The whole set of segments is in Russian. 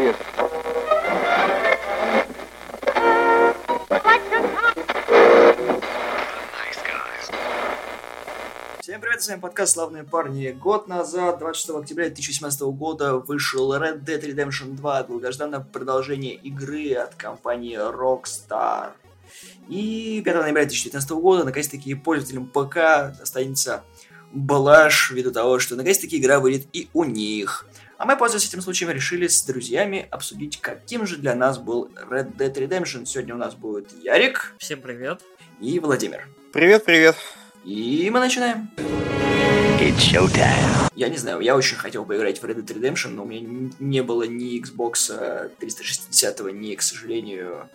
serious. Всем привет, с вами подкаст «Славные парни». Год назад, 26 октября 2017 года, вышел Red Dead Redemption 2, долгожданное продолжение игры от компании Rockstar. И 5 ноября 2019 года, наконец-таки, пользователям ПК останется блажь ввиду того, что наконец-таки игра выйдет и у них. А мы, пользуясь этим случаем, решили с друзьями обсудить, каким же для нас был Red Dead Redemption. Сегодня у нас будет Ярик Всем привет. и Владимир. Привет, привет. И мы начинаем. Я не знаю, я очень хотел поиграть в Red Dead Redemption, но у меня не было ни Xbox 360, ни, к сожалению,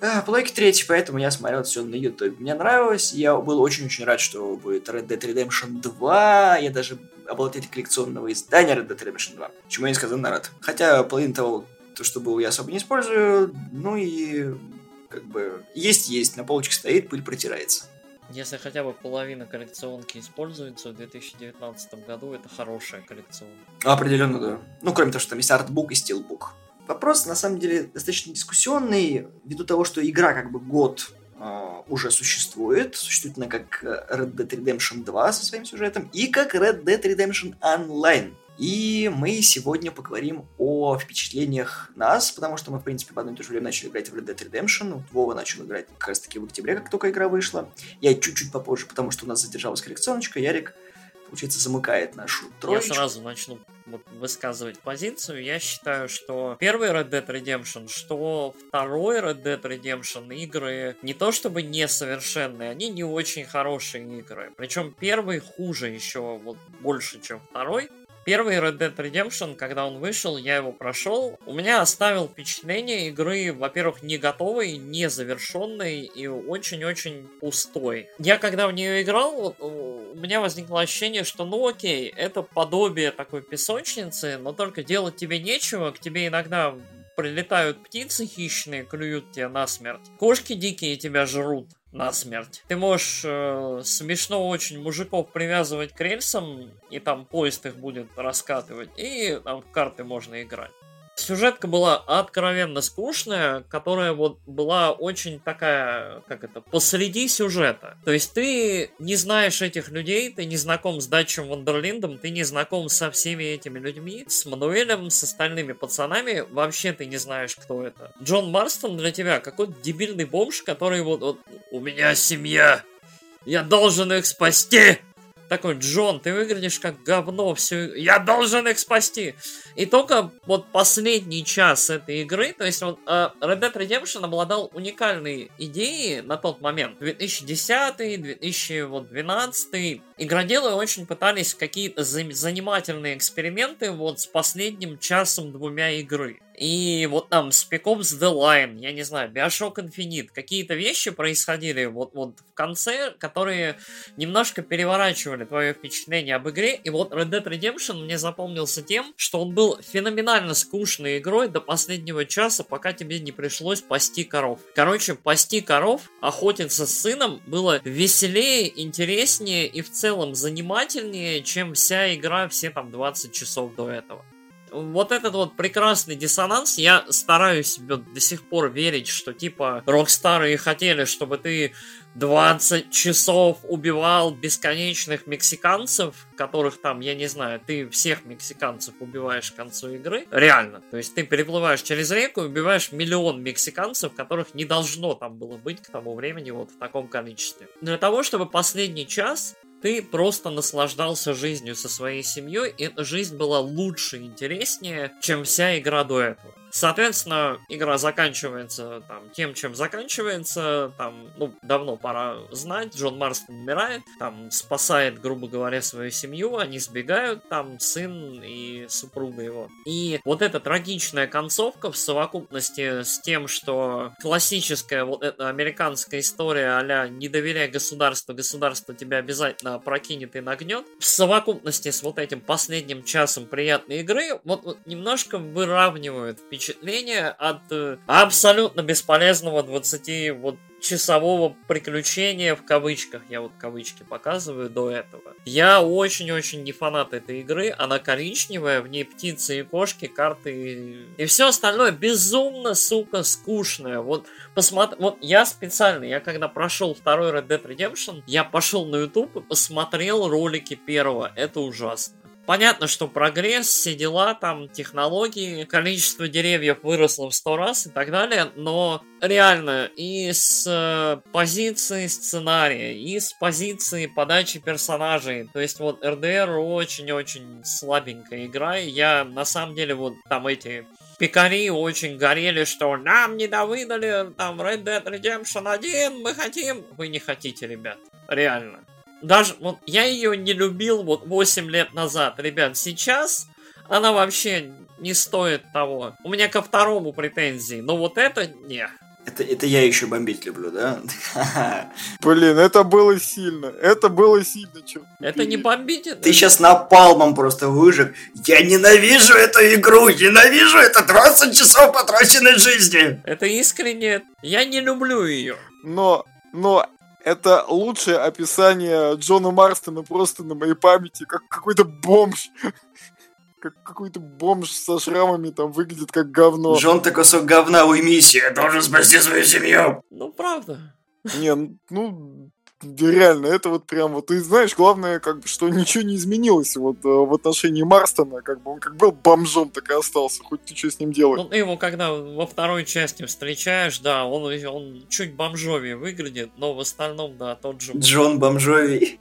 а, плойки 3, поэтому я смотрел все на YouTube. Мне нравилось, я был очень-очень рад, что будет Red Dead Redemption 2, я даже обладатель коллекционного издания Red Dead Redemption 2, чему я несказанно рад. Хотя половину того, то, что было, я особо не использую, ну и как бы есть-есть, на полочке стоит, пыль протирается. Если хотя бы половина коллекционки используется в 2019 году, это хорошая коллекционка. Определенно, да. Ну, кроме того, что там есть артбук и стилбук. Вопрос, на самом деле, достаточно дискуссионный, ввиду того, что игра как бы год а, уже существует. Существует она как э, Red Dead Redemption 2 со своим сюжетом и как Red Dead Redemption Online. И мы сегодня поговорим о впечатлениях нас, потому что мы, в принципе, в одно и то же время начали играть в Red Dead Redemption. Вова начал играть как раз-таки в октябре, как только игра вышла. Я чуть-чуть попозже, потому что у нас задержалась коллекционочка. Ярик, получается, замыкает нашу Я троечку. сразу начну вот высказывать позицию. Я считаю, что первый Red Dead Redemption, что второй Red Dead Redemption игры не то чтобы несовершенные, они не очень хорошие игры. Причем первый хуже еще вот больше, чем второй. Первый Red Dead Redemption, когда он вышел, я его прошел. У меня оставил впечатление игры, во-первых, не готовой, не завершенной и очень-очень пустой. Я когда в нее играл, вот, у меня возникло ощущение, что ну окей, это подобие такой песочницы, но только делать тебе нечего, к тебе иногда прилетают птицы хищные, клюют тебя насмерть. Кошки дикие тебя жрут насмерть. Ты можешь э, смешно очень мужиков привязывать к рельсам, и там поезд их будет раскатывать, и там в карты можно играть. Сюжетка была откровенно скучная, которая вот была очень такая, как это, посреди сюжета. То есть ты не знаешь этих людей, ты не знаком с Датчем Вандерлиндом, ты не знаком со всеми этими людьми, с Мануэлем, с остальными пацанами, вообще ты не знаешь, кто это. Джон Марстон для тебя какой-то дебильный бомж, который вот, вот у меня семья, я должен их спасти. Такой, Джон, ты выглядишь как говно, все, я должен их спасти. И только вот последний час этой игры, то есть вот э, Red Dead Redemption обладал уникальной идеей на тот момент. 2010, 2012, игроделы очень пытались какие-то за- занимательные эксперименты вот с последним часом-двумя игры. И вот там Spec Ops The Line, я не знаю, Bioshock Infinite, какие-то вещи происходили вот, вот в конце, которые немножко переворачивали твое впечатление об игре. И вот Red Dead Redemption мне запомнился тем, что он был феноменально скучной игрой до последнего часа, пока тебе не пришлось пасти коров. Короче, пасти коров, охотиться с сыном было веселее, интереснее и в целом занимательнее, чем вся игра все там 20 часов до этого вот этот вот прекрасный диссонанс, я стараюсь себе до сих пор верить, что типа Рокстары и хотели, чтобы ты 20 часов убивал бесконечных мексиканцев, которых там, я не знаю, ты всех мексиканцев убиваешь к концу игры. Реально. То есть ты переплываешь через реку и убиваешь миллион мексиканцев, которых не должно там было быть к тому времени вот в таком количестве. Для того, чтобы последний час ты просто наслаждался жизнью со своей семьей, и жизнь была лучше и интереснее, чем вся игра до этого. Соответственно, игра заканчивается там тем, чем заканчивается. Там, ну, давно пора знать. Джон Марстон умирает, там спасает, грубо говоря, свою семью. Они сбегают, там сын и супруга его. И вот эта трагичная концовка в совокупности с тем, что классическая вот эта американская история а не доверяй государству, государство тебя обязательно прокинет и нагнет. В совокупности с вот этим последним часом приятной игры вот, вот немножко выравнивают впечатление впечатление от э, абсолютно бесполезного 20 вот часового приключения в кавычках, я вот кавычки показываю до этого. Я очень-очень не фанат этой игры, она коричневая, в ней птицы и кошки, карты и, и все остальное безумно, сука, скучное. Вот посмотри, вот я специально, я когда прошел второй Red Dead Redemption, я пошел на YouTube и посмотрел ролики первого, это ужасно. Понятно, что прогресс, все дела, там, технологии, количество деревьев выросло в сто раз и так далее, но реально и с э, позиции сценария, и с позиции подачи персонажей, то есть вот РДР очень-очень слабенькая игра, и я на самом деле вот там эти пикари очень горели, что нам не довыдали там Red Dead Redemption 1, мы хотим. Вы не хотите, ребят. Реально даже вот я ее не любил вот 8 лет назад, ребят, сейчас она вообще не стоит того. У меня ко второму претензии, но вот это не. Это, это я еще бомбить люблю, да? Блин, это было сильно. Это было сильно, черт. Это не бомбить. Это... Ты сейчас напалмом просто выжег. Я ненавижу эту игру, ненавижу это 20 часов потраченной жизни. Это искренне. Я не люблю ее. Но, но это лучшее описание Джона Марстона просто на моей памяти, как какой-то бомж. Как какой-то бомж со шрамами там выглядит как говно. Джон ты кусок говна, уймись, я должен спасти свою семью. Ну, правда. Не, ну, реально, это вот прям вот, ты знаешь, главное, как бы, что ничего не изменилось вот э, в отношении Марстона, как бы он как был бомжом, так и остался, хоть ты что с ним делаешь. Ну, ты его когда во второй части встречаешь, да, он, он чуть бомжовее выглядит, но в остальном, да, тот же... Джон бомжовий.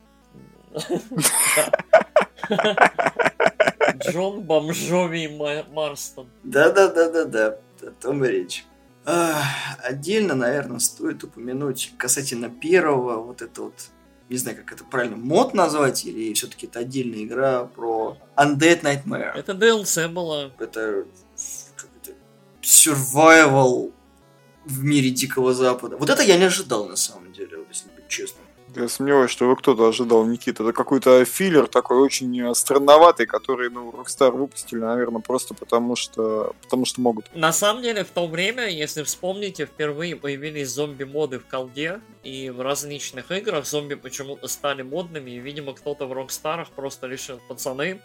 Джон бомжовий Марстон. Да-да-да-да-да, о том и речь. Отдельно, наверное, стоит упомянуть касательно первого, вот это вот, не знаю, как это правильно, мод назвать, или все-таки это отдельная игра про Undead Nightmare. Это DLC было. Это survival в мире Дикого Запада. Вот это я не ожидал, на самом деле, если быть честным. Я сомневаюсь, что его кто-то ожидал, Никита. Это какой-то филлер такой очень странноватый, который, ну, Rockstar выпустили, наверное, просто потому что, потому что могут. На самом деле, в то время, если вспомните, впервые появились зомби-моды в колде, и в различных играх зомби почему-то стали модными, и, видимо, кто-то в Rockstar просто решил, пацаны,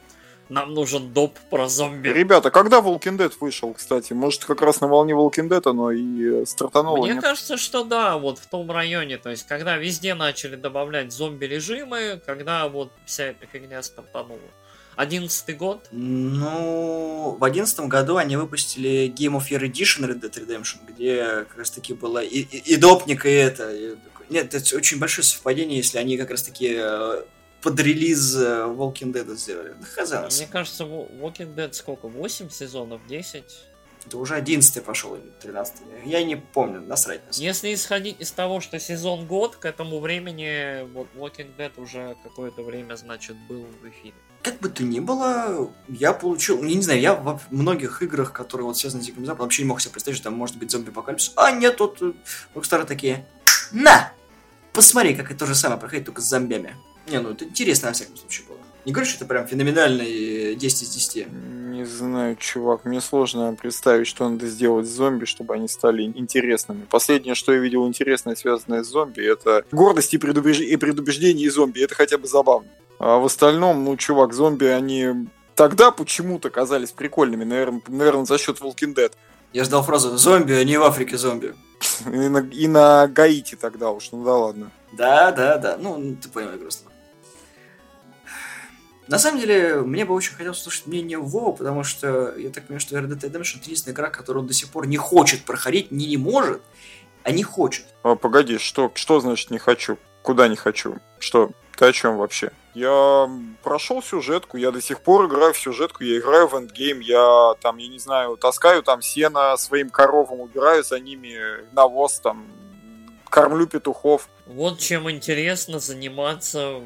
нам нужен доп про зомби. Ребята, когда Walking Dead вышел, кстати? Может, как раз на волне Walking Dead оно и э, стартануло? Мне нет? кажется, что да, вот в том районе. То есть, когда везде начали добавлять зомби-режимы, когда вот вся эта фигня стартанула. Одиннадцатый год? Ну, в одиннадцатом году они выпустили Game of Year Edition Red Dead Redemption, где как раз таки было и, и, и допник, и это. И... Нет, это очень большое совпадение, если они как раз таки э, под релиз э, Walking Dead сделали. Да хазанс. Мне кажется, Walking Dead сколько? 8 сезонов? 10? Это уже 11 пошел, или 13 Я не помню, насрать. насрать. Если исходить из того, что сезон год, к этому времени вот Walking Dead уже какое-то время, значит, был в эфире. Как бы то ни было, я получил, я не знаю, я во многих играх, которые вот связаны с Диким Западом, вообще не мог себе представить, что там может быть зомби-апокалипсис. А нет, тут Rockstar такие, на, посмотри, как это то же самое проходит, только с зомбями. Не, ну это интересно, во всяком случае, было. Не говорю, что это прям феноменальный 10 из 10. Не знаю, чувак, мне сложно представить, что надо сделать с зомби, чтобы они стали интересными. Последнее, что я видел интересное, связанное с зомби, это гордость и, предубеж... и предубеждение зомби. Это хотя бы забавно. А в остальном, ну, чувак, зомби, они тогда почему-то казались прикольными, наверное, наверное за счет Walking Dead. Я ждал фразу «зомби, а не в Африке зомби». И на, и на Гаити тогда уж, ну да ладно. Да, да, да, ну, ты понимаешь, грустно. На самом деле, мне бы очень хотелось услышать мнение Вова, потому что я так понимаю, что Red Dead Redemption это единственная игра, которую он до сих пор не хочет проходить, не не может, а не хочет. А, погоди, что, что значит не хочу? Куда не хочу? Что? Ты о чем вообще? Я прошел сюжетку, я до сих пор играю в сюжетку, я играю в эндгейм, я там, я не знаю, таскаю там сено своим коровам, убираю за ними навоз, там, кормлю петухов. Вот чем интересно заниматься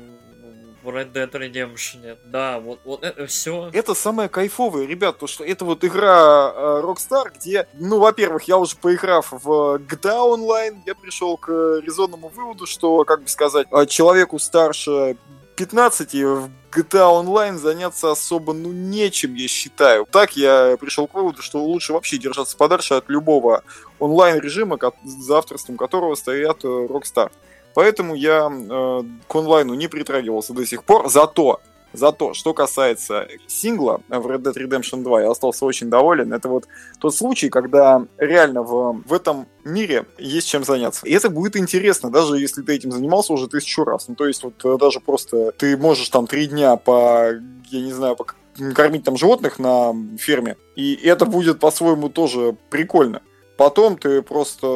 в Red Dead Redemption. Да, вот, вот это все. Это самое кайфовое, ребят, то что это вот игра э, Rockstar, где, ну, во-первых, я уже поиграв в GTA Online, я пришел к резонному выводу, что, как бы сказать, э, человеку старше 15 в GTA Online заняться особо, ну, нечем, я считаю. Так я пришел к выводу, что лучше вообще держаться подальше от любого онлайн-режима, за авторством которого стоят э, Rockstar. Поэтому я э, к онлайну не притрагивался до сих пор. Зато Зато, что касается сингла в Red Dead Redemption 2, я остался очень доволен. Это вот тот случай, когда реально в, в этом мире есть чем заняться. И это будет интересно, даже если ты этим занимался уже тысячу раз. Ну, то есть, вот э, даже просто ты можешь там три дня по, я не знаю, по кормить там животных на ферме, и это будет по-своему тоже прикольно. Потом ты просто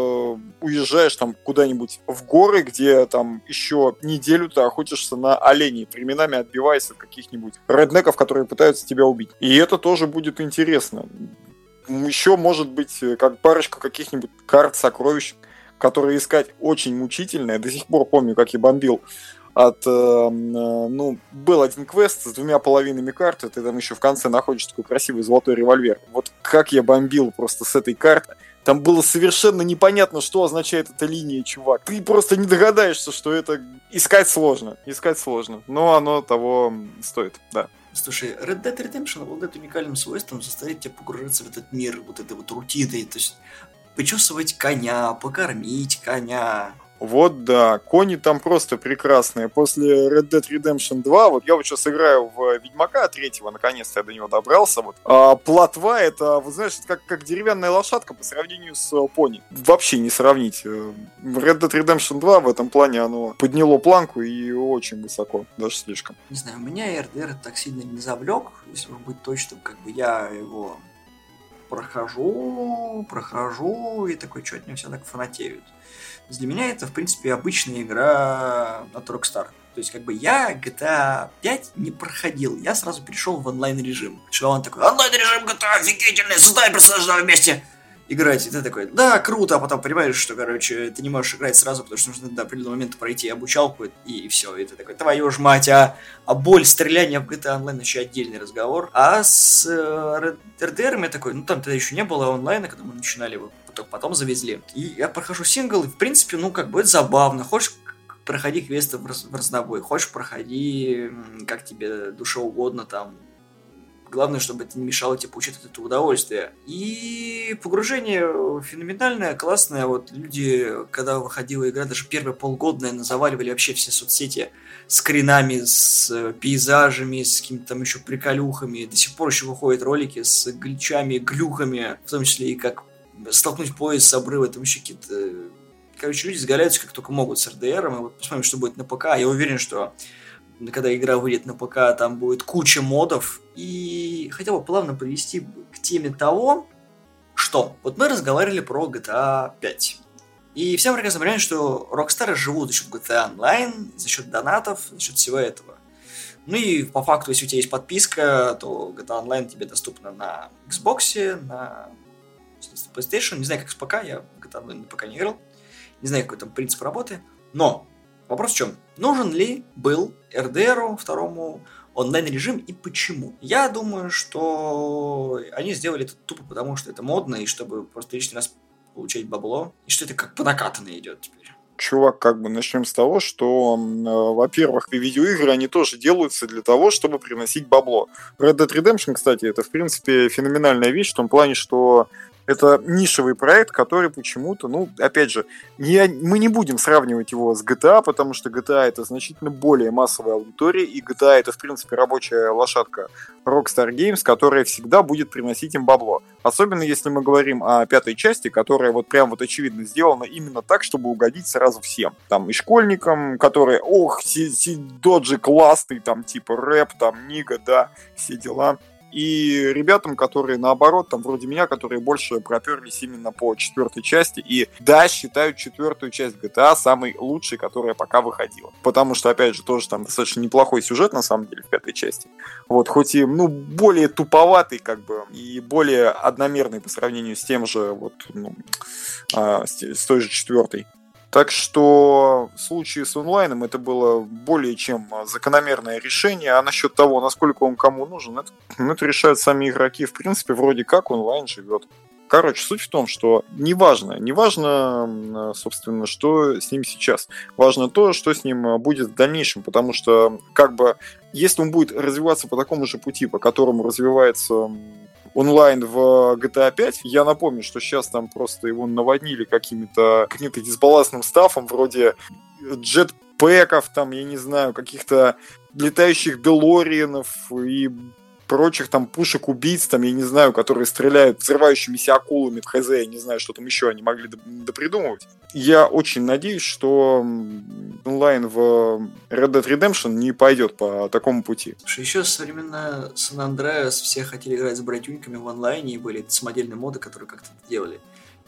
уезжаешь там куда-нибудь в горы, где там еще неделю ты охотишься на оленей, временами отбиваясь от каких-нибудь реднеков, которые пытаются тебя убить. И это тоже будет интересно. Еще может быть как парочка каких-нибудь карт сокровищ, которые искать очень мучительно. Я до сих пор помню, как я бомбил от, э, э, ну, был один квест с двумя половинами карты, ты там еще в конце находишь такой красивый золотой револьвер. Вот как я бомбил просто с этой карты. Там было совершенно непонятно, что означает эта линия, чувак. Ты просто не догадаешься, что это искать сложно. Искать сложно. Но оно того стоит, да. Слушай, Red Dead Redemption обладает уникальным свойством заставить тебя погружаться в этот мир вот этой вот рутиной. То есть почесывать коня, покормить коня, вот да, кони там просто прекрасные. После Red Dead Redemption 2, вот я вот сейчас играю в Ведьмака третьего, наконец-то я до него добрался. Вот. А плотва это, вы знаешь, как, как деревянная лошадка по сравнению с э, пони. Вообще не сравнить. Э, Red Dead Redemption 2 в этом плане оно подняло планку и очень высоко, даже слишком. Не знаю, меня RDR так сильно не завлек, если быть точным, как бы я его прохожу, прохожу, и такой, что от него все так фанатеют. Для меня это, в принципе, обычная игра от Rockstar. То есть, как бы я GTA 5 не проходил, я сразу перешел в онлайн-режим. Что он такой, онлайн-режим GTA офигительный, создай персонажа вместе играть. И ты такой, да, круто, а потом понимаешь, что, короче, ты не можешь играть сразу, потому что нужно до определенного момента пройти обучалку, и, все. И ты такой, твою ж мать, а, а боль стреляния в GTA Online еще отдельный разговор. А с э, RDR я такой, ну там тогда еще не было онлайна, когда мы начинали его, только потом завезли. И я прохожу сингл, и в принципе, ну как бы это забавно. Хочешь проходи квесты в разнобой, хочешь проходи как тебе душа угодно там, Главное, чтобы это не мешало тебе получить от этого удовольствие. И погружение феноменальное, классное. Вот люди, когда выходила игра, даже первые полгода, наверное, заваливали вообще все соцсети скринами, с пейзажами, с какими-то там еще приколюхами. До сих пор еще выходят ролики с гличами, глюхами, в том числе и как столкнуть поезд с обрыва, там еще какие-то... Короче, люди сгораются как только могут с РДР. Мы вот посмотрим, что будет на ПК. Я уверен, что когда игра выйдет на ПК, там будет куча модов. И хотел бы плавно привести к теме того, что вот мы разговаривали про GTA 5. И всем прекрасно понимаем, что Rockstar живут за счет GTA Online, за счет донатов, за счет всего этого. Ну и по факту, если у тебя есть подписка, то GTA Online тебе доступна на Xbox, на PlayStation. Не знаю, как с ПК, я GTA Online пока не играл. Не знаю, какой там принцип работы. Но Вопрос в чем? Нужен ли был RDR второму онлайн-режим и почему? Я думаю, что они сделали это тупо потому, что это модно, и чтобы просто лишний раз получать бабло, и что это как по накатанной идет теперь чувак, как бы начнем с того, что, э, во-первых, видеоигры, они тоже делаются для того, чтобы приносить бабло. Red Dead Redemption, кстати, это, в принципе, феноменальная вещь в том плане, что это нишевый проект, который почему-то, ну, опять же, не, мы не будем сравнивать его с GTA, потому что GTA это значительно более массовая аудитория, и GTA это, в принципе, рабочая лошадка Rockstar Games, которая всегда будет приносить им бабло. Особенно если мы говорим о пятой части, которая вот прям вот очевидно сделана именно так, чтобы угодить сразу всем. Там и школьникам, которые, ох, си, си, доджи классный, там типа рэп, там Нига, да, все дела и ребятам, которые наоборот, там вроде меня, которые больше проперлись именно по четвертой части, и да, считают четвертую часть GTA самой лучшей, которая пока выходила. Потому что, опять же, тоже там достаточно неплохой сюжет, на самом деле, в пятой части. Вот, хоть и, ну, более туповатый, как бы, и более одномерный по сравнению с тем же, вот, ну, а, с, с той же четвертой. Так что в случае с онлайном это было более чем закономерное решение, а насчет того, насколько он кому нужен, это, ну, это решают сами игроки. В принципе, вроде как онлайн живет. Короче, суть в том, что неважно, неважно, собственно, что с ним сейчас. Важно то, что с ним будет в дальнейшем, потому что, как бы, если он будет развиваться по такому же пути, по которому развивается онлайн в GTA 5. Я напомню, что сейчас там просто его наводнили какими-то каким-то дисбалансным стафом, вроде джетпэков, там, я не знаю, каких-то летающих Делориенов и прочих там пушек-убийц, там, я не знаю, которые стреляют взрывающимися акулами в ХЗ, я не знаю, что там еще они могли допридумывать. Я очень надеюсь, что онлайн в Red Dead Redemption не пойдет по такому пути. Слушай, еще со времена Сан Андреас все хотели играть с братюньками в онлайне, и были самодельные моды, которые как-то делали.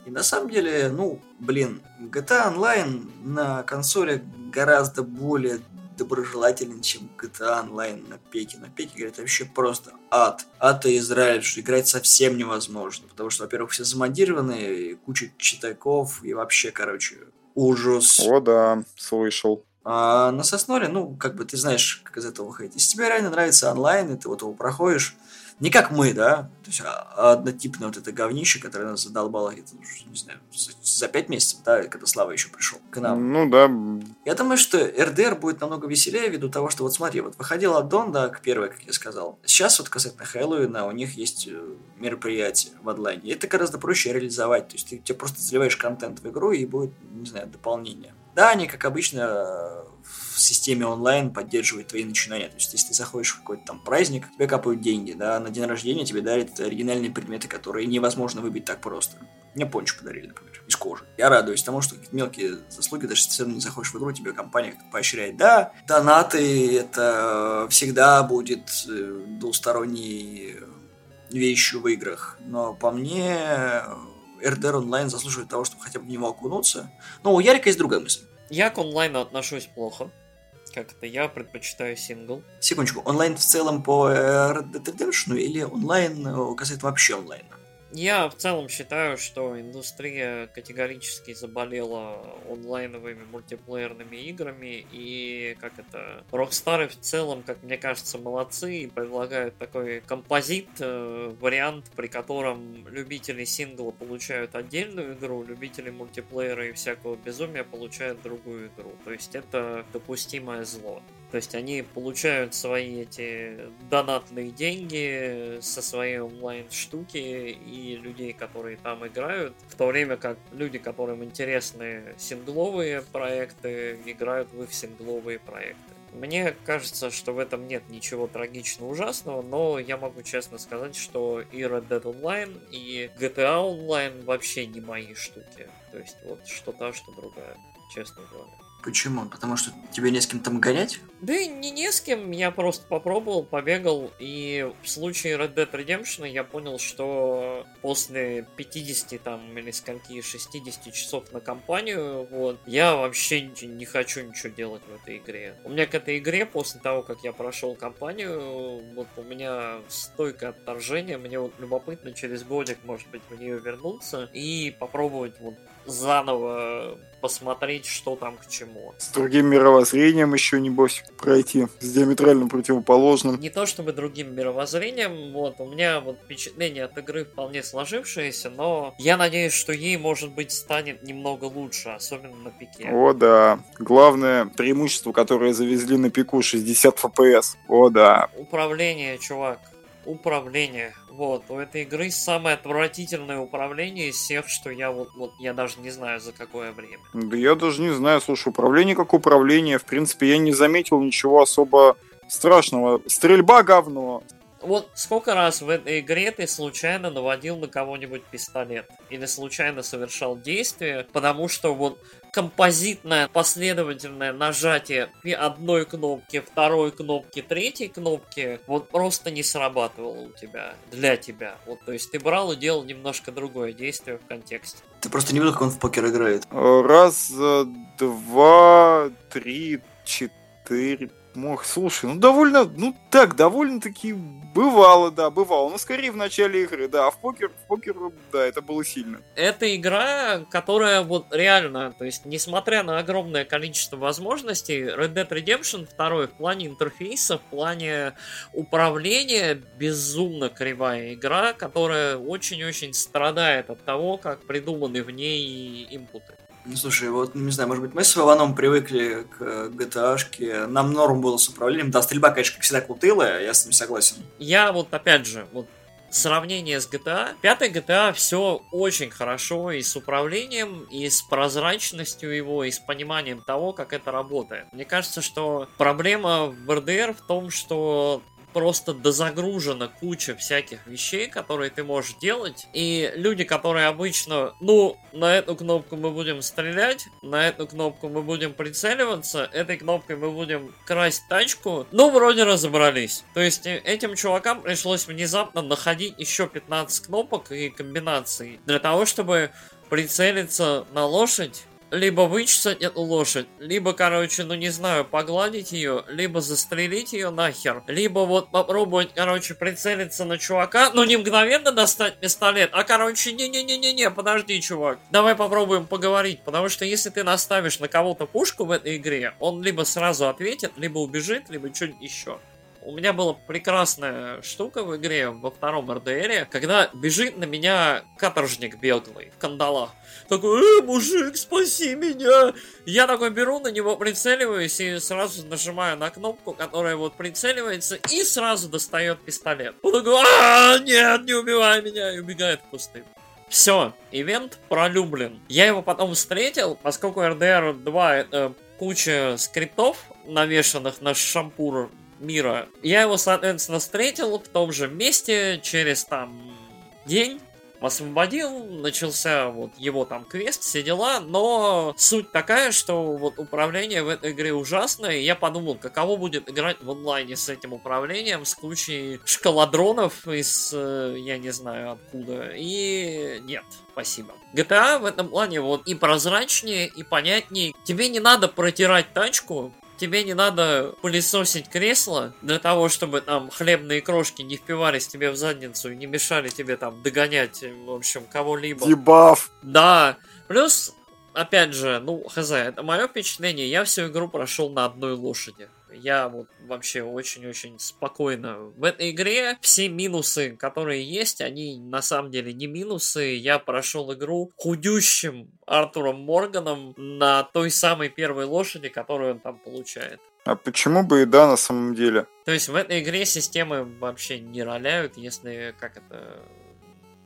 И на самом деле, ну, блин, GTA Online на консоли гораздо более доброжелателен, чем GTA Online на пеке. На пеке, говорят, вообще просто ад. Ад и Израиль, что играть совсем невозможно. Потому что, во-первых, все замодированы, куча читаков, и вообще, короче, ужас. О, да, слышал. А на Сосноре, ну, как бы ты знаешь, как из этого выходить. Если тебе реально нравится онлайн, и ты вот его проходишь, не как мы, да, то есть а, однотипное вот это говнище, которое нас задолбало где-то, не знаю, за пять месяцев, да, когда Слава еще пришел к нам. Ну да. Я думаю, что РДР будет намного веселее ввиду того, что вот смотри, вот выходил аддон, да, к первой, как я сказал. Сейчас вот касательно Хэллоуина у них есть э, мероприятие в онлайне. И это гораздо проще реализовать. То есть ты, тебе просто заливаешь контент в игру и будет, не знаю, дополнение. Да, они, как обычно, в системе онлайн поддерживают твои начинания. То есть, если ты заходишь в какой-то там праздник, тебе капают деньги, да, на день рождения тебе дарят оригинальные предметы, которые невозможно выбить так просто. Мне пончик подарили, например, из кожи. Я радуюсь тому, что мелкие заслуги, даже если ты не заходишь в игру, тебе компания поощряет. Да, донаты, это всегда будет э, двусторонней вещью в играх. Но по мне, RDR онлайн заслуживает того, чтобы хотя бы в него окунуться. Но у Ярика есть другая мысль. Я к онлайну отношусь плохо. Как это? Я предпочитаю сингл. Секундочку, онлайн в целом по Red Dead Redemption или онлайн э, касается вообще онлайна? Я в целом считаю, что индустрия категорически заболела онлайновыми мультиплеерными играми, и как это... Рокстары в целом, как мне кажется, молодцы и предлагают такой композит, э, вариант, при котором любители сингла получают отдельную игру, любители мультиплеера и всякого безумия получают другую игру. То есть это допустимое зло. То есть они получают свои эти донатные деньги со своей онлайн штуки и людей, которые там играют, в то время как люди, которым интересны сингловые проекты, играют в их сингловые проекты. Мне кажется, что в этом нет ничего трагично ужасного, но я могу честно сказать, что и Red Dead Online, и GTA Online вообще не мои штуки. То есть вот что та, что другая, честно говоря. Почему? Потому что тебе не с кем там гонять? Да и не, не с кем, я просто попробовал, побегал, и в случае Red Dead Redemption я понял, что после 50 там или скольки 60 часов на компанию, вот, я вообще не хочу ничего делать в этой игре. У меня к этой игре, после того, как я прошел компанию, вот у меня стойкое отторжение, мне вот любопытно через годик, может быть, в нее вернуться и попробовать вот заново посмотреть, что там к чему. С другим мировоззрением еще, небось, пройти, с диаметрально противоположным. Не то чтобы другим мировоззрением, вот, у меня вот впечатление от игры вполне сложившееся, но я надеюсь, что ей, может быть, станет немного лучше, особенно на пике. О, да. Главное преимущество, которое завезли на пику, 60 FPS. О, да. Управление, чувак управление. Вот, у этой игры самое отвратительное управление из всех, что я вот, вот, я даже не знаю за какое время. Да я даже не знаю, слушай, управление как управление, в принципе, я не заметил ничего особо страшного. Стрельба говно, вот сколько раз в этой игре ты случайно наводил на кого-нибудь пистолет? Или случайно совершал действие, потому что вот композитное последовательное нажатие одной кнопки, второй кнопки, третьей кнопки вот просто не срабатывало у тебя, для тебя. Вот, то есть ты брал и делал немножко другое действие в контексте. Ты просто не видел, как он в покер играет? Раз, два, три, четыре, Ох, слушай, ну довольно, ну так, довольно-таки бывало, да, бывало. Но скорее в начале игры, да, а в покер, в покер, да, это было сильно. Это игра, которая вот реально, то есть, несмотря на огромное количество возможностей, Red Dead Redemption 2 в плане интерфейса, в плане управления безумно кривая игра, которая очень-очень страдает от того, как придуманы в ней импуты. Ну, слушай, вот, не знаю, может быть, мы с Вованом привыкли к GTA-шке, нам норм было с управлением. Да, стрельба, конечно, как всегда крутылая, я с ним согласен. Я вот, опять же, вот сравнение с GTA. Пятый GTA все очень хорошо и с управлением, и с прозрачностью его, и с пониманием того, как это работает. Мне кажется, что проблема в RDR в том, что просто дозагружена куча всяких вещей, которые ты можешь делать. И люди, которые обычно, ну, на эту кнопку мы будем стрелять, на эту кнопку мы будем прицеливаться, этой кнопкой мы будем красть тачку, ну, вроде разобрались. То есть э, этим чувакам пришлось внезапно находить еще 15 кнопок и комбинаций для того, чтобы прицелиться на лошадь либо вычесать эту лошадь, либо, короче, ну не знаю, погладить ее, либо застрелить ее нахер, либо вот попробовать, короче, прицелиться на чувака, но не мгновенно достать пистолет, а, короче, не-не-не-не-не, подожди, чувак, давай попробуем поговорить, потому что если ты наставишь на кого-то пушку в этой игре, он либо сразу ответит, либо убежит, либо что-нибудь еще. У меня была прекрасная штука в игре во втором РДРе, когда бежит на меня каторжник беглый в кандалах. Такой, э, мужик, спаси меня! Я такой беру на него, прицеливаюсь и сразу нажимаю на кнопку, которая вот прицеливается, и сразу достает пистолет. Он такой, а нет, не убивай меня, и убегает в кусты. Все, ивент пролюблен. Я его потом встретил, поскольку RDR 2 это куча скриптов, навешанных на шампур мира. Я его, соответственно, встретил в том же месте через там день освободил, начался вот его там квест, все дела, но суть такая, что вот управление в этой игре ужасное, и я подумал, каково будет играть в онлайне с этим управлением, с кучей шкаладронов из, э, я не знаю откуда, и нет, спасибо. GTA в этом плане вот и прозрачнее, и понятнее. Тебе не надо протирать тачку, тебе не надо пылесосить кресло для того, чтобы там хлебные крошки не впивались тебе в задницу и не мешали тебе там догонять, в общем, кого-либо. Дебаф! Да. Плюс, опять же, ну, хз, это мое впечатление, я всю игру прошел на одной лошади я вот вообще очень-очень спокойно. В этой игре все минусы, которые есть, они на самом деле не минусы. Я прошел игру худющим Артуром Морганом на той самой первой лошади, которую он там получает. А почему бы и да, на самом деле? То есть в этой игре системы вообще не роляют, если как это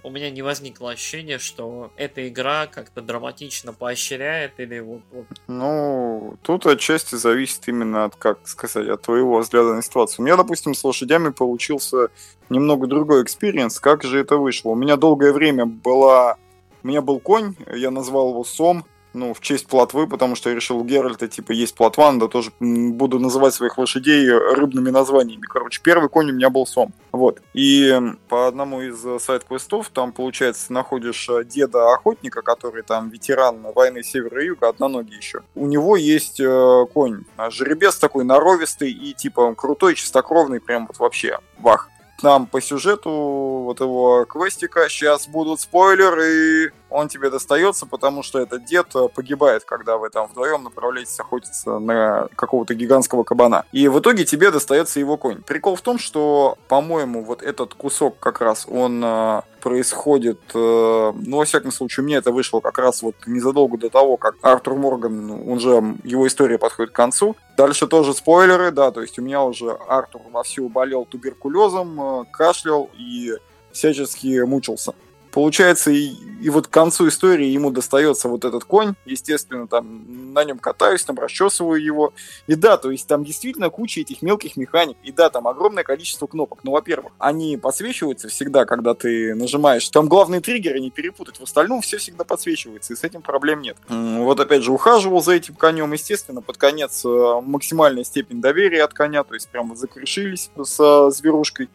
у меня не возникло ощущения, что эта игра как-то драматично поощряет или вот, вот. Ну, тут отчасти зависит именно от, как сказать, от твоего взгляда на ситуацию. У меня, допустим, с лошадями получился немного другой experience. Как же это вышло? У меня долгое время была... У меня был конь, я назвал его Сом, ну, в честь плотвы, потому что я решил у Геральта, типа, есть плотва, да тоже буду называть своих лошадей рыбными названиями. Короче, первый конь у меня был Сом. Вот. И по одному из э, сайт-квестов там, получается, находишь э, деда-охотника, который там ветеран войны Севера и Юга, одноногий еще. У него есть э, конь, жеребец такой норовистый и, типа, крутой, чистокровный, прям вот вообще, вах нам по сюжету вот его квестика. Сейчас будут спойлеры, он тебе достается, потому что этот дед э, погибает, когда вы там вдвоем направляетесь охотиться на какого-то гигантского кабана. И в итоге тебе достается его конь. Прикол в том, что, по-моему, вот этот кусок как раз, он э, происходит, э, ну, во всяком случае, у меня это вышло как раз вот незадолго до того, как Артур Морган, он же, его история подходит к концу. Дальше тоже спойлеры, да, то есть у меня уже Артур вовсю болел туберкулезом, кашлял и всячески мучился. Получается, и, и вот к концу истории ему достается вот этот конь, естественно, там на нем катаюсь, там расчесываю его. И да, то есть там действительно куча этих мелких механик. И да, там огромное количество кнопок. Ну, во-первых, они подсвечиваются всегда, когда ты нажимаешь. Там главные триггеры не перепутать. В остальном все всегда подсвечивается, и с этим проблем нет. Вот опять же, ухаживал за этим конем, естественно, под конец э, максимальная степень доверия от коня, то есть прям закрешились с зверушкой.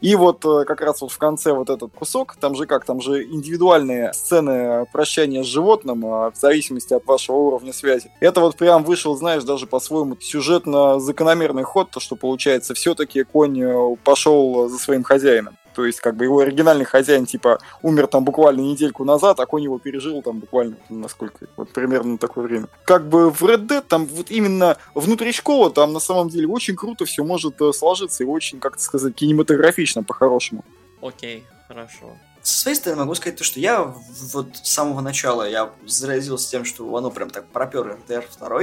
И вот э, как раз вот в конце вот этот кусок, там же как, там же индивидуальные сцены прощания с животным а, в зависимости от вашего уровня связи. Это вот прям вышел, знаешь, даже по-своему сюжетно закономерный ход, то что получается все-таки конь э, пошел за своим хозяином. То есть, как бы его оригинальный хозяин, типа, умер там буквально недельку назад, а конь его пережил там буквально, насколько, вот примерно на такое время. Как бы в Red Dead там вот именно внутри школы там на самом деле очень круто все может э, сложиться и очень, как сказать, кинематографично по-хорошему. Окей, хорошо. Со своей стороны могу сказать то, что я вот с самого начала я заразился тем, что оно прям так пропер РДР 2,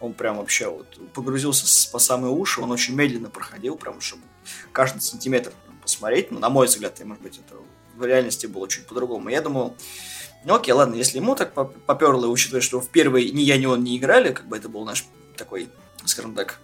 он прям вообще вот погрузился по самые уши, он очень медленно проходил, прям чтобы каждый сантиметр посмотреть. Ну, на мой взгляд, и, может быть, это в реальности было чуть по-другому. Я думал, ну окей, ладно, если ему так поперло, учитывая, что в первый ни я, ни он не играли, как бы это был наш такой, скажем так,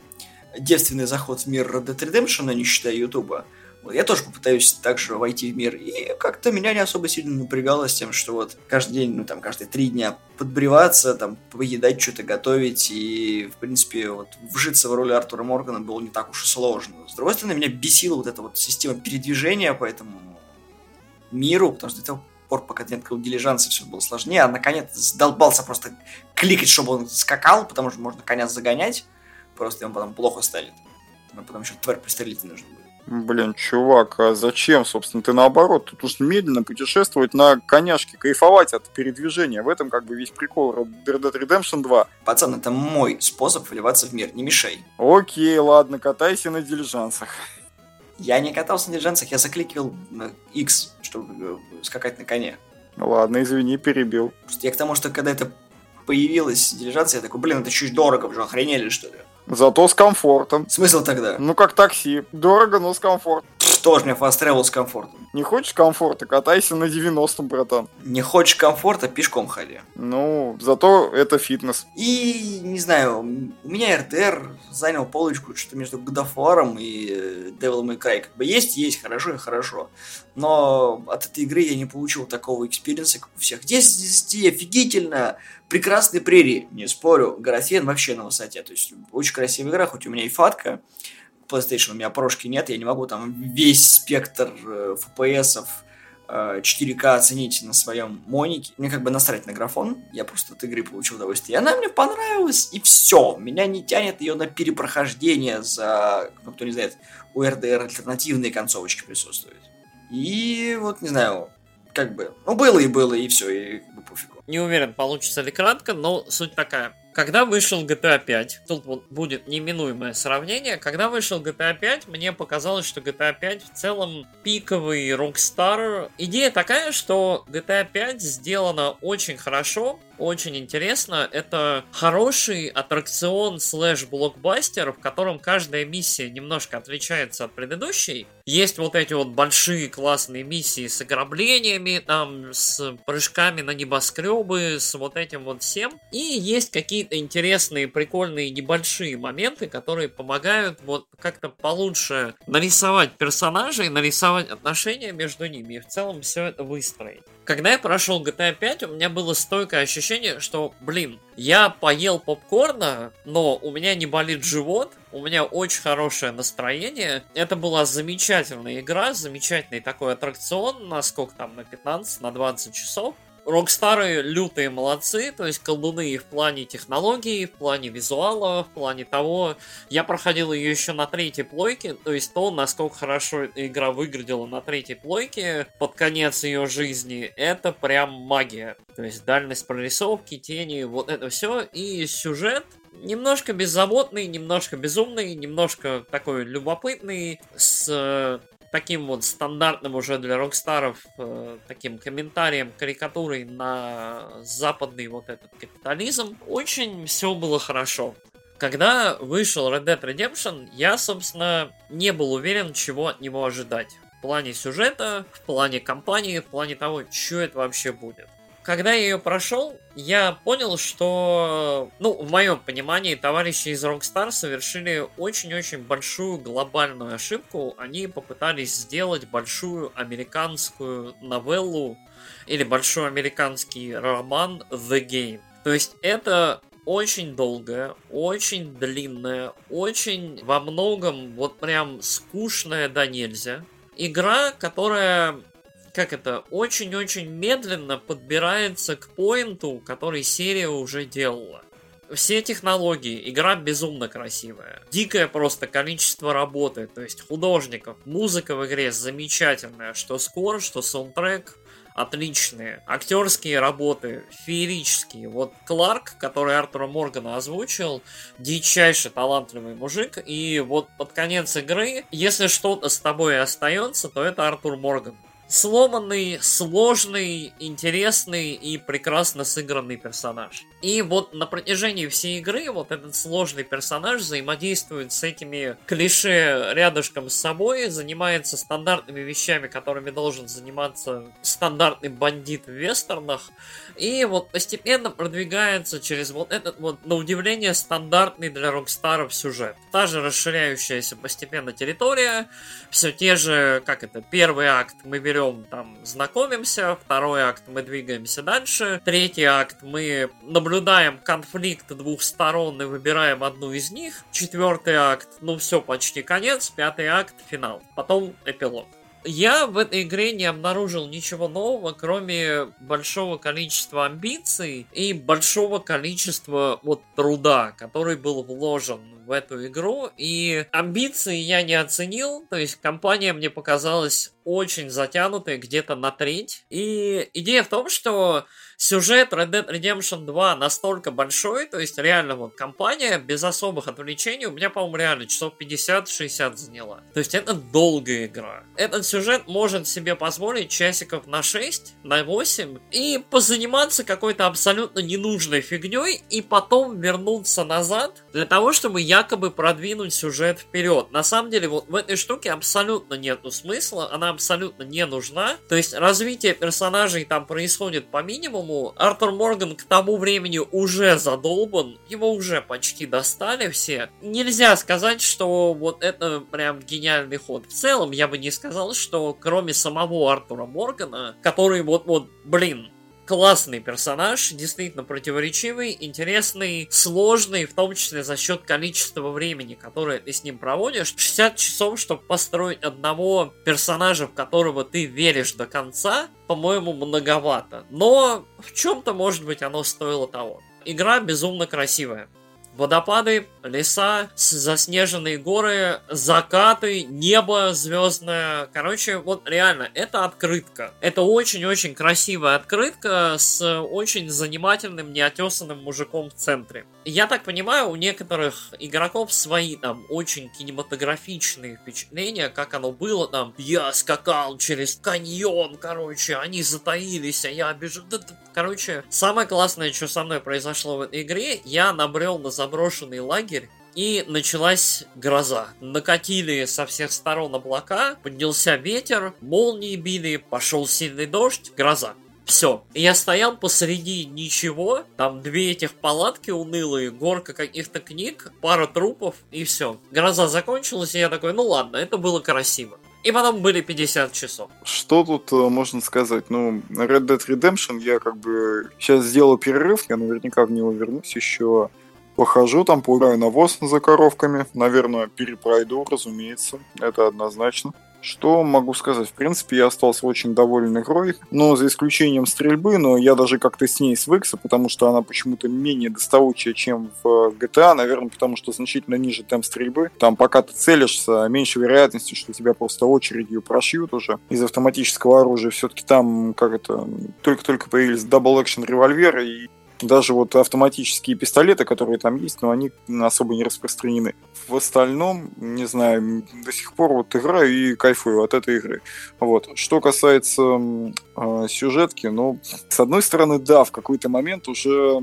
девственный заход в мир Red Dead Redemption, не считая Ютуба, я тоже попытаюсь также войти в мир. И как-то меня не особо сильно напрягало с тем, что вот каждый день, ну там каждые три дня подбреваться, там поедать, что-то готовить. И, в принципе, вот вжиться в роль Артура Моргана было не так уж и сложно. С другой стороны, меня бесила вот эта вот система передвижения по этому миру, потому что того пор, пока ты не открыл дилижансы, все было сложнее. А наконец задолбался просто кликать, чтобы он скакал, потому что можно коня загонять. Просто он потом плохо станет. Но потом еще тварь пристрелить нужно будет. Блин, чувак, а зачем, собственно, ты наоборот, тут уж медленно путешествовать на коняшке, кайфовать от передвижения. В этом как бы весь прикол Red Dead Redemption 2. Пацан, это мой способ вливаться в мир, не мешай. Окей, ладно, катайся на дилижансах. Я не катался на дилижансах, я закликивал на X, чтобы э, скакать на коне. Ладно, извини, перебил. Просто я к тому, что когда это появилась дилижанс, я такой, блин, это чуть дорого, вы же охренели, что ли? Зато с комфортом. Смысл тогда? Ну, как такси. Дорого, но с комфортом. Тоже мне fast travel с комфортом. Не хочешь комфорта, катайся на 90-м, братан. Не хочешь комфорта, пешком ходи. Ну, зато это фитнес. И, не знаю, у меня РДР занял полочку что-то между War и э, Devil May Cry. Как бы есть, есть, хорошо и хорошо. Но от этой игры я не получил такого experience а, как у всех. 10 из 10, офигительно, прекрасные прерии, не спорю. Графон вообще на высоте. То есть, очень красивая игра, хоть у меня и фатка. PlayStation, у меня прошки нет, я не могу там весь спектр э, FPS 4K э, оценить на своем монике. Мне как бы насрать на графон, я просто от игры получил удовольствие. И она мне понравилась, и все. Меня не тянет ее на перепрохождение за, ну, кто не знает, у RDR альтернативные концовочки присутствуют. И вот, не знаю, как бы, ну, было и было, и все, и как бы пофигу. Не уверен, получится ли кратко, но суть такая. Когда вышел GTA 5, тут будет неминуемое сравнение, когда вышел GTA 5, мне показалось, что GTA 5 в целом пиковый Rockstar. Идея такая, что GTA 5 сделана очень хорошо, очень интересно. Это хороший аттракцион слэш-блокбастер, в котором каждая миссия немножко отличается от предыдущей. Есть вот эти вот большие классные миссии с ограблениями, там, с прыжками на небоскребы, с вот этим вот всем. И есть какие-то интересные, прикольные, небольшие моменты, которые помогают вот как-то получше нарисовать персонажей, нарисовать отношения между ними и в целом все это выстроить. Когда я прошел GTA 5, у меня было стойкое ощущение, что, блин, я поел попкорна, но у меня не болит живот, у меня очень хорошее настроение. Это была замечательная игра, замечательный такой аттракцион, на сколько там, на 15, на 20 часов. Рокстары лютые молодцы, то есть колдуны в плане технологий, в плане визуала, в плане того... Я проходил ее еще на третьей плойке, то есть то, насколько хорошо игра выглядела на третьей плойке под конец ее жизни, это прям магия. То есть дальность прорисовки, тени, вот это все. И сюжет, немножко беззаботный, немножко безумный, немножко такой любопытный, с таким вот стандартным уже для рокстаров э, таким комментарием, карикатурой на западный вот этот капитализм. Очень все было хорошо. Когда вышел Red Dead Redemption, я, собственно, не был уверен, чего от него ожидать. В плане сюжета, в плане кампании, в плане того, что это вообще будет когда я ее прошел, я понял, что, ну, в моем понимании, товарищи из Rockstar совершили очень-очень большую глобальную ошибку. Они попытались сделать большую американскую новеллу или большой американский роман The Game. То есть это очень долгая, очень длинная, очень во многом вот прям скучная да нельзя игра, которая как это, очень-очень медленно подбирается к поинту, который серия уже делала. Все технологии, игра безумно красивая. Дикое просто количество работы, то есть художников. Музыка в игре замечательная, что скор, что саундтрек отличные. Актерские работы феерические. Вот Кларк, который Артура Моргана озвучил, дичайший талантливый мужик. И вот под конец игры, если что-то с тобой остается, то это Артур Морган сломанный, сложный, интересный и прекрасно сыгранный персонаж. И вот на протяжении всей игры вот этот сложный персонаж взаимодействует с этими клише рядышком с собой, занимается стандартными вещами, которыми должен заниматься стандартный бандит в вестернах, и вот постепенно продвигается через вот этот вот, на удивление, стандартный для Рокстаров сюжет. Та же расширяющаяся постепенно территория, все те же, как это, первый акт мы берем, там, знакомимся, второй акт мы двигаемся дальше, третий акт мы наблюдаем конфликт двух сторон и выбираем одну из них, четвертый акт, ну все, почти конец, пятый акт, финал, потом эпилог. Я в этой игре не обнаружил ничего нового, кроме большого количества амбиций и большого количества вот труда, который был вложен в эту игру. И амбиции я не оценил, то есть компания мне показалась очень затянутой где-то на треть. И идея в том, что сюжет Red Dead Redemption 2 настолько большой, то есть реально вот компания без особых отвлечений у меня, по-моему, реально часов 50-60 заняла. То есть это долгая игра. Этот сюжет может себе позволить часиков на 6, на 8 и позаниматься какой-то абсолютно ненужной фигней и потом вернуться назад для того, чтобы якобы продвинуть сюжет вперед. На самом деле вот в этой штуке абсолютно нету смысла, она абсолютно не нужна. То есть развитие персонажей там происходит по минимуму, по Артур Морган к тому времени уже задолбан, его уже почти достали все. Нельзя сказать, что вот это прям гениальный ход. В целом, я бы не сказал, что кроме самого Артура Моргана, который вот-вот, блин, классный персонаж, действительно противоречивый, интересный, сложный, в том числе за счет количества времени, которое ты с ним проводишь. 60 часов, чтобы построить одного персонажа, в которого ты веришь до конца, по-моему, многовато. Но в чем-то, может быть, оно стоило того. Игра безумно красивая. Водопады, леса, заснеженные горы, закаты, небо звездное. Короче, вот реально, это открытка. Это очень-очень красивая открытка с очень занимательным, неотесанным мужиком в центре. Я так понимаю, у некоторых игроков свои там очень кинематографичные впечатления, как оно было там. Я скакал через каньон, короче, они затаились, а я бежал. Короче, самое классное, что со мной произошло в этой игре, я набрел на заброшенный лагерь, и началась гроза. Накатили со всех сторон облака, поднялся ветер, молнии били, пошел сильный дождь, гроза. Все. Я стоял посреди ничего, там две этих палатки унылые, горка каких-то книг, пара трупов и все. Гроза закончилась, и я такой, ну ладно, это было красиво. И потом были 50 часов. Что тут э, можно сказать? Ну, Red Dead Redemption я как бы сейчас сделал перерыв, я наверняка в него вернусь еще Похожу там, поубираю навоз за коровками. Наверное, перепройду, разумеется. Это однозначно. Что могу сказать? В принципе, я остался очень доволен игрой, но за исключением стрельбы, но я даже как-то с ней свыкся, потому что она почему-то менее доставучая, чем в GTA, наверное, потому что значительно ниже темп стрельбы. Там пока ты целишься, меньше вероятности, что тебя просто очередью прошьют уже из автоматического оружия. Все-таки там, как это, только-только появились double action револьверы, и даже вот автоматические пистолеты, которые там есть, но они особо не распространены. В остальном, не знаю, до сих пор вот играю и кайфую от этой игры. Вот. Что касается э, сюжетки, ну, с одной стороны, да, в какой-то момент уже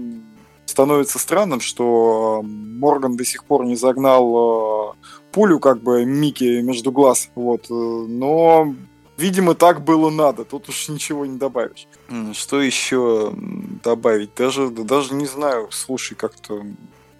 становится странным, что Морган до сих пор не загнал э, пулю как бы Мике между глаз, вот, э, но Видимо, так было надо, тут уж ничего не добавишь. Что еще добавить? Даже, даже не знаю, слушай, как-то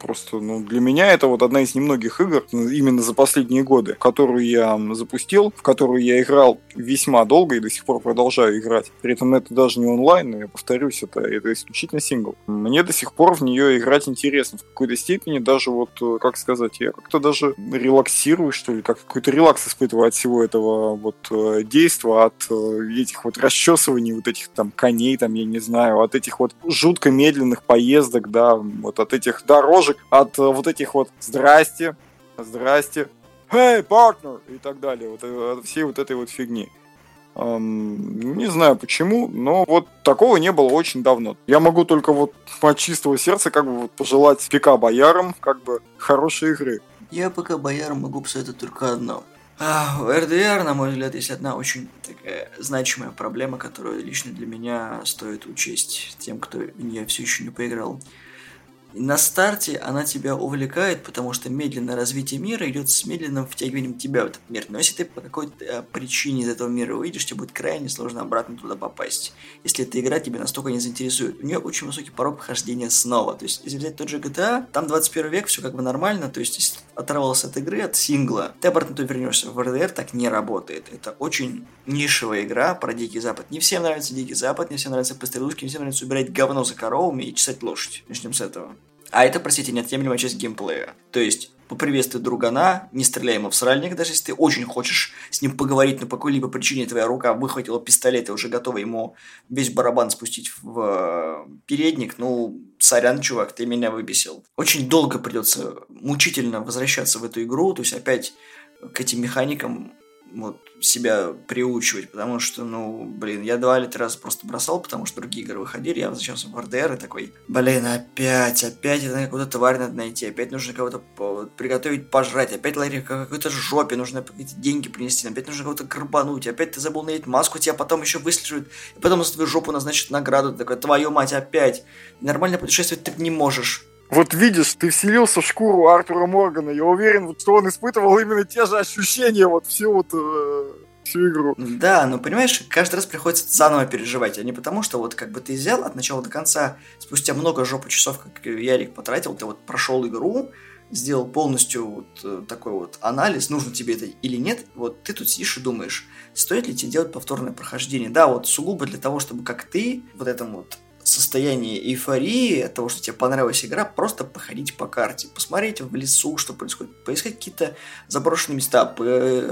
Просто, ну, для меня это вот одна из немногих игр, именно за последние годы, которую я запустил, в которую я играл весьма долго и до сих пор продолжаю играть. При этом это даже не онлайн, я повторюсь, это, это исключительно сингл. Мне до сих пор в нее играть интересно. В какой-то степени даже вот, э, как сказать, я как-то даже релаксирую, что ли, как какой-то релакс испытываю от всего этого вот э, действа, от э, этих вот расчесываний, вот этих там коней, там, я не знаю, от этих вот жутко медленных поездок, да, вот от этих дорожек, от вот этих вот «здрасте», «здрасте», «Hey, partner!» и так далее, вот от всей вот этой вот фигни. Эм, не знаю почему, но вот такого не было очень давно. Я могу только вот от чистого сердца как бы вот пожелать ПК боярам как бы хорошей игры. Я пока боярам могу посоветовать только одно. А, РДР, на мой взгляд, есть одна очень такая значимая проблема, которую лично для меня стоит учесть тем, кто в нее все еще не поиграл на старте она тебя увлекает, потому что медленное развитие мира идет с медленным втягиванием тебя в этот мир. Но если ты по какой-то э, причине из этого мира выйдешь, тебе будет крайне сложно обратно туда попасть. Если эта игра тебя настолько не заинтересует. У нее очень высокий порог прохождения снова. То есть, если взять тот же GTA, там 21 век, все как бы нормально. То есть, если оторвался от игры, от сингла, ты обратно туда вернешься. В RDR так не работает. Это очень нишевая игра про Дикий Запад. Не всем нравится Дикий Запад, не всем нравится пострелушки, не всем нравится убирать говно за коровами и чесать лошадь. Начнем с этого. А это, простите, неотъемлемая часть геймплея. То есть, поприветствуй другана, не стреляй ему в сральник, даже если ты очень хочешь с ним поговорить, но по какой-либо причине твоя рука выхватила пистолет и уже готова ему весь барабан спустить в э, передник, ну, сорян, чувак, ты меня выбесил. Очень долго придется мучительно возвращаться в эту игру, то есть опять к этим механикам вот, себя приучивать, потому что, ну, блин, я два или три раза просто бросал, потому что другие игры выходили, я возвращался в РДР и такой, блин, опять, опять это какую-то тварь надо найти, опять нужно кого-то приготовить пожрать, опять ларик какой-то жопе, нужно какие-то деньги принести, опять нужно кого-то грабануть, опять ты забыл надеть маску, тебя потом еще выслеживают, и потом за твою жопу назначат награду, такой, твою мать, опять, нормально путешествовать ты не можешь. Вот видишь, ты вселился в шкуру Артура Моргана. Я уверен, что он испытывал именно те же ощущения вот всю вот э, всю игру. Да, но понимаешь, каждый раз приходится заново переживать, а не потому, что вот как бы ты взял от начала до конца, спустя много жопы часов, как Ярик потратил, ты вот прошел игру, сделал полностью вот э, такой вот анализ, нужно тебе это или нет, вот ты тут сидишь и думаешь, стоит ли тебе делать повторное прохождение. Да, вот сугубо для того, чтобы как ты вот этом вот состоянии эйфории от того, что тебе понравилась игра, просто походить по карте, посмотреть в лесу, что происходит, поискать какие-то заброшенные места,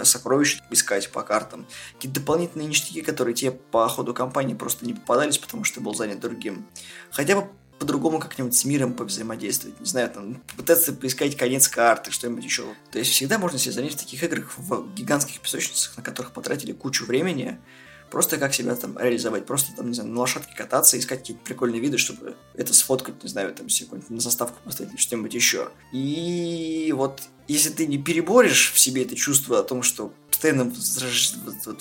сокровища искать по картам, какие-то дополнительные ништяки, которые тебе по ходу кампании просто не попадались, потому что ты был занят другим. Хотя бы по-другому как-нибудь с миром повзаимодействовать, не знаю, там, пытаться поискать конец карты, что-нибудь еще. То есть всегда можно себе занять в таких играх, в гигантских песочницах, на которых потратили кучу времени, Просто как себя там реализовать, просто там, не знаю, на лошадке кататься, искать какие-то прикольные виды, чтобы это сфоткать, не знаю, там себе на заставку поставить или что-нибудь еще. И вот если ты не переборешь в себе это чувство о том, что постоянно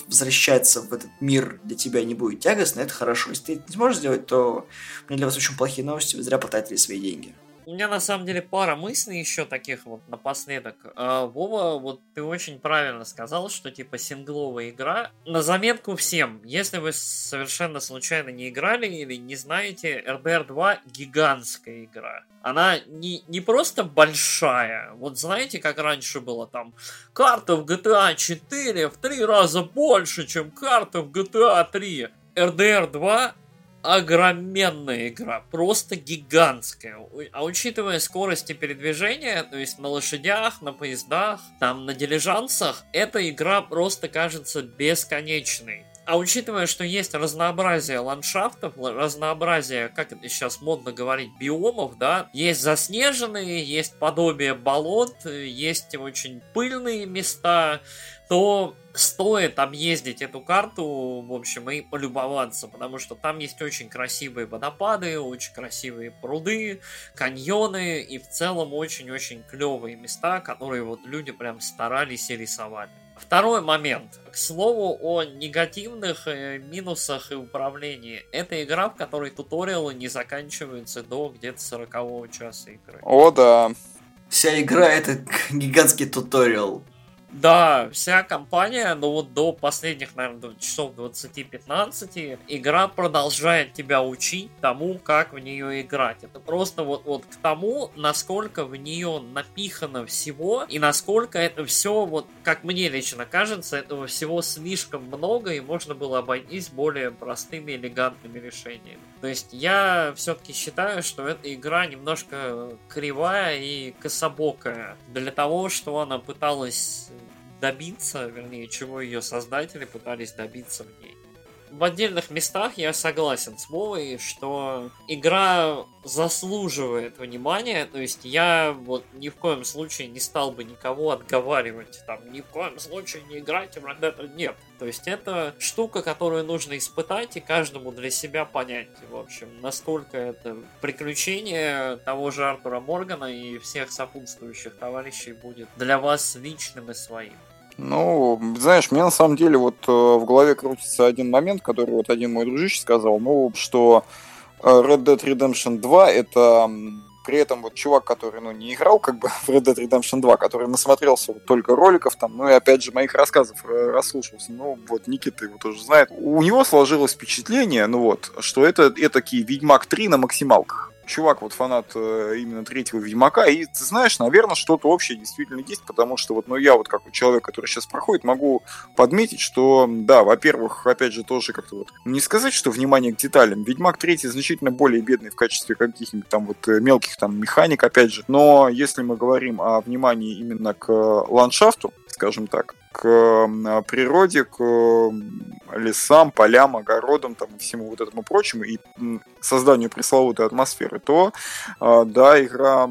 возвращаться в этот мир для тебя не будет тягостно, это хорошо. Если ты это не сможешь сделать, то меня для вас очень плохие новости, вы зря потратили свои деньги у меня на самом деле пара мыслей еще таких вот напоследок. А, Вова, вот ты очень правильно сказал, что типа сингловая игра. На заметку всем, если вы совершенно случайно не играли или не знаете, RDR 2 гигантская игра. Она не, не просто большая. Вот знаете, как раньше было там карта в GTA 4 в три раза больше, чем карта в GTA 3. RDR 2 огроменная игра, просто гигантская. А учитывая скорости передвижения, то есть на лошадях, на поездах, там на дилижансах, эта игра просто кажется бесконечной. А учитывая, что есть разнообразие ландшафтов, разнообразие, как это сейчас модно говорить, биомов, да, есть заснеженные, есть подобие болот, есть очень пыльные места, то стоит объездить эту карту, в общем, и полюбоваться, потому что там есть очень красивые водопады, очень красивые пруды, каньоны и в целом очень-очень клевые места, которые вот люди прям старались и рисовали. Второй момент. К слову о негативных э, минусах и управлении. Это игра, в которой туториалы не заканчиваются до где-то 40 часа игры. О, да. Вся игра это гигантский туториал. Да, вся компания, ну вот до последних, наверное, часов 20-15, игра продолжает тебя учить тому, как в нее играть. Это просто вот, вот к тому, насколько в нее напихано всего, и насколько это все, вот как мне лично кажется, этого всего слишком много, и можно было обойтись более простыми, элегантными решениями. То есть я все-таки считаю, что эта игра немножко кривая и кособокая для того, что она пыталась добиться, вернее, чего ее создатели пытались добиться в ней в отдельных местах я согласен с Вовой, что игра заслуживает внимания, то есть я вот ни в коем случае не стал бы никого отговаривать, там, ни в коем случае не играйте в Red Dead, нет. То есть это штука, которую нужно испытать и каждому для себя понять, в общем, насколько это приключение того же Артура Моргана и всех сопутствующих товарищей будет для вас личным и своим. Ну, знаешь, мне на самом деле вот э, в голове крутится один момент, который вот один мой дружище сказал, ну, что э, Red Dead Redemption 2 это при этом вот чувак, который, ну, не играл как бы в Red Dead Redemption 2, который насмотрелся вот только роликов там, ну и опять же моих рассказов э, расслушался, ну вот Никита его тоже знает, у него сложилось впечатление, ну вот, что это, такие Ведьмак 3 на максималках чувак вот фанат э, именно третьего Ведьмака, и ты знаешь, наверное, что-то общее действительно есть, потому что вот, ну, я вот как человек, который сейчас проходит, могу подметить, что, да, во-первых, опять же, тоже как-то вот, не сказать, что внимание к деталям, Ведьмак третий значительно более бедный в качестве каких-нибудь там вот э, мелких там механик, опять же, но если мы говорим о внимании именно к ландшафту, скажем так, к природе, к лесам, полям, огородам, там, всему вот этому прочему, и созданию пресловутой атмосферы, то, а, да, игра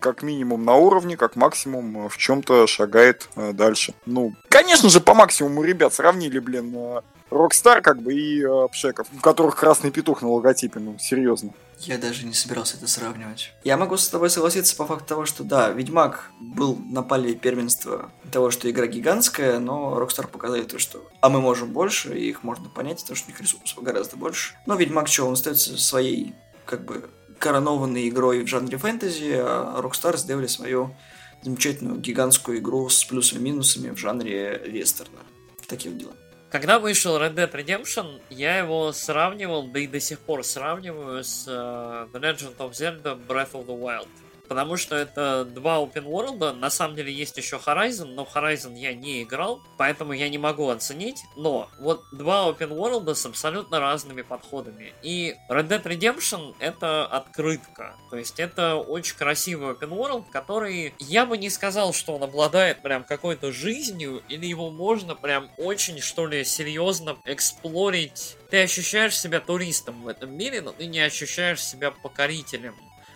как минимум на уровне, как максимум в чем-то шагает э, дальше. Ну, конечно же, по максимуму ребят сравнили, блин, Rockstar как бы и э, Пшеков, у которых красный петух на логотипе, ну, серьезно. Я даже не собирался это сравнивать. Я могу с тобой согласиться по факту того, что да, Ведьмак был на пале первенства того, что игра гигантская, но Rockstar показали то, что а мы можем больше, и их можно понять, потому что у них ресурсов гораздо больше. Но Ведьмак что, он остается своей, как бы, коронованной игрой в жанре фэнтези, а Rockstar сделали свою замечательную гигантскую игру с плюсами и минусами в жанре вестерна. Такие дела. Когда вышел Red Dead Redemption, я его сравнивал, да и до сих пор сравниваю с uh, The Legend of Zelda Breath of the Wild потому что это два open world. На самом деле есть еще Horizon, но Horizon я не играл, поэтому я не могу оценить. Но вот два open world с абсолютно разными подходами. И Red Dead Redemption это открытка. То есть это очень красивый open world, который я бы не сказал, что он обладает прям какой-то жизнью, или его можно прям очень, что ли, серьезно эксплорить ты ощущаешь себя туристом в этом мире, но ты не ощущаешь себя покорителем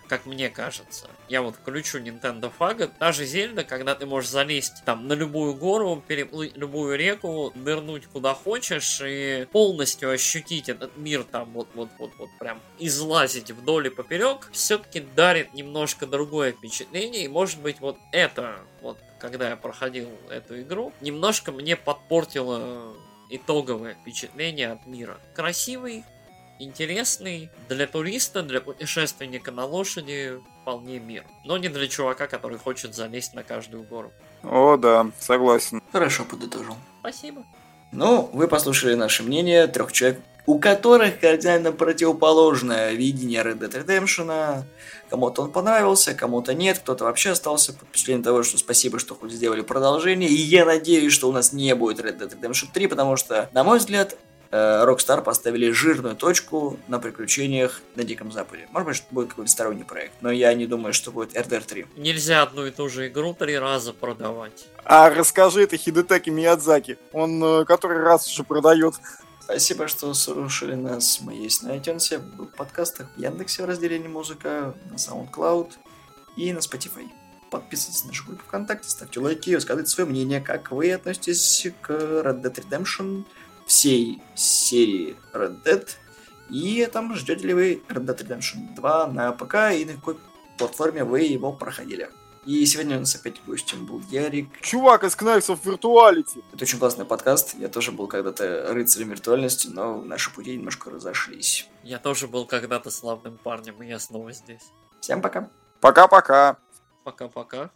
как мне кажется. Я вот включу Nintendo Fagot, даже Зельда, когда ты можешь залезть там на любую гору, переплыть любую реку, нырнуть куда хочешь и полностью ощутить этот мир там вот вот вот вот прям излазить вдоль и поперек, все-таки дарит немножко другое впечатление и может быть вот это вот когда я проходил эту игру, немножко мне подпортило итоговое впечатление от мира. Красивый, интересный для туриста, для путешественника на лошади вполне мир. Но не для чувака, который хочет залезть на каждую гору. О, да, согласен. Хорошо подытожил. Спасибо. Ну, вы послушали наше мнение трех человек, у которых кардинально противоположное видение Red Dead Redemption. Кому-то он понравился, кому-то нет, кто-то вообще остался под впечатлением того, что спасибо, что хоть сделали продолжение. И я надеюсь, что у нас не будет Red Dead Redemption 3, потому что, на мой взгляд, Rockstar поставили жирную точку на приключениях на Диком Западе. Может быть, будет какой-то сторонний проект, но я не думаю, что будет RDR 3. Нельзя одну и ту же игру три раза продавать. А расскажи это Хидетеки Миядзаки. Он э, который раз уже продает. Спасибо, что слушали нас. Мы есть на iTunes, в подкастах, в Яндексе в разделе «Музыка», на SoundCloud и на Spotify. Подписывайтесь на нашу группу ВКонтакте, ставьте лайки, высказывайте свое мнение, как вы относитесь к Red Dead Redemption – всей серии Red Dead. И там ждете ли вы Red Dead Redemption 2 на ПК и на какой платформе вы его проходили. И сегодня у нас опять гостем был Ярик. Чувак из Knives of Virtuality. Это очень классный подкаст. Я тоже был когда-то рыцарем виртуальности, но наши пути немножко разошлись. Я тоже был когда-то славным парнем, и я снова здесь. Всем пока. Пока-пока. Пока-пока.